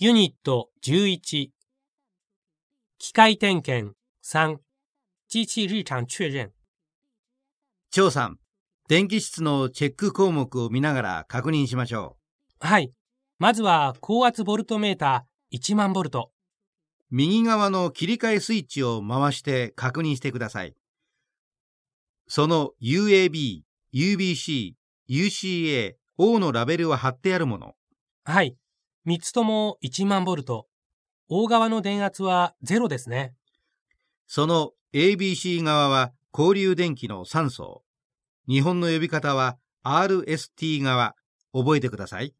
ユニット11機械点検3機器日常確認張さん、電気室のチェック項目を見ながら確認しましょはい。まずは高圧ボルトメーター1万ボルト。う。右側の切り替えスイッチを回して確認してください。その UAB、UBC、UCA、O のラベルは貼ってあるもの。はい。3つとも1万ボルト。大側の電圧は0ですね。その ABC 側は交流電気の3層。日本の呼び方は RST 側。覚えてください。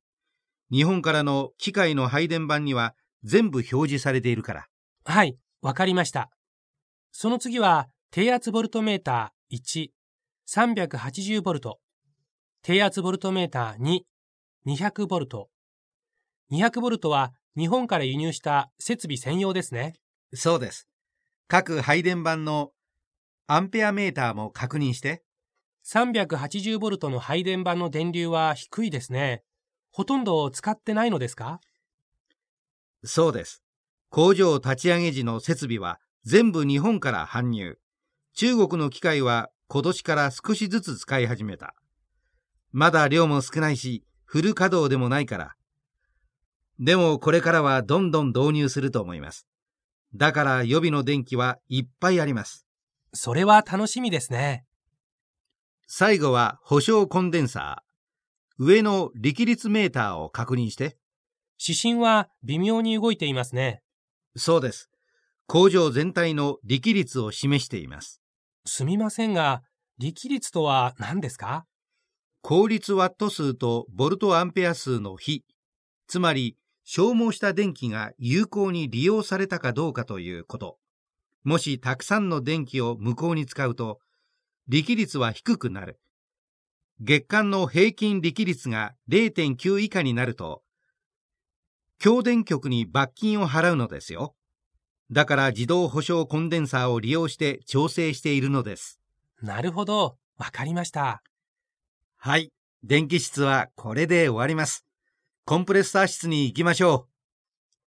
日本からの機械の配電盤には全部表示されているから。はい。わかりました。その次は低圧ボルトメーター1、380ボルト。低圧ボルトメーター2、200ボルト。200ボルトは日本から輸入した設備専用ですね。そうです。各配電盤のアンペアメーターも確認して。380ボルトの配電盤の電流は低いですね。ほとんど使ってないのですか？そうです。工場立ち上げ時の設備は全部日本から搬入。中国の機械は今年から少しずつ使い始めた。まだ量も少ないし、フル稼働でもないから。でもこれからはどんどん導入すると思います。だから予備の電気はいっぱいあります。それは楽しみですね。最後は保証コンデンサー。上の力率メーターを確認して。指針は微妙に動いていますね。そうです。工場全体の力率を示しています。すみませんが、力率とは何ですか？効率ワット数とボルトアンペア数の比、つまり消耗した電気が有効に利用されたかどうかということ。もしたくさんの電気を無効に使うと、力率は低くなる。月間の平均力率が0.9以下になると、供電局に罰金を払うのですよ。だから自動保証コンデンサーを利用して調整しているのです。なるほど。わかりました。はい。電気室はこれで終わります。コンプレッサー室に行きましょう。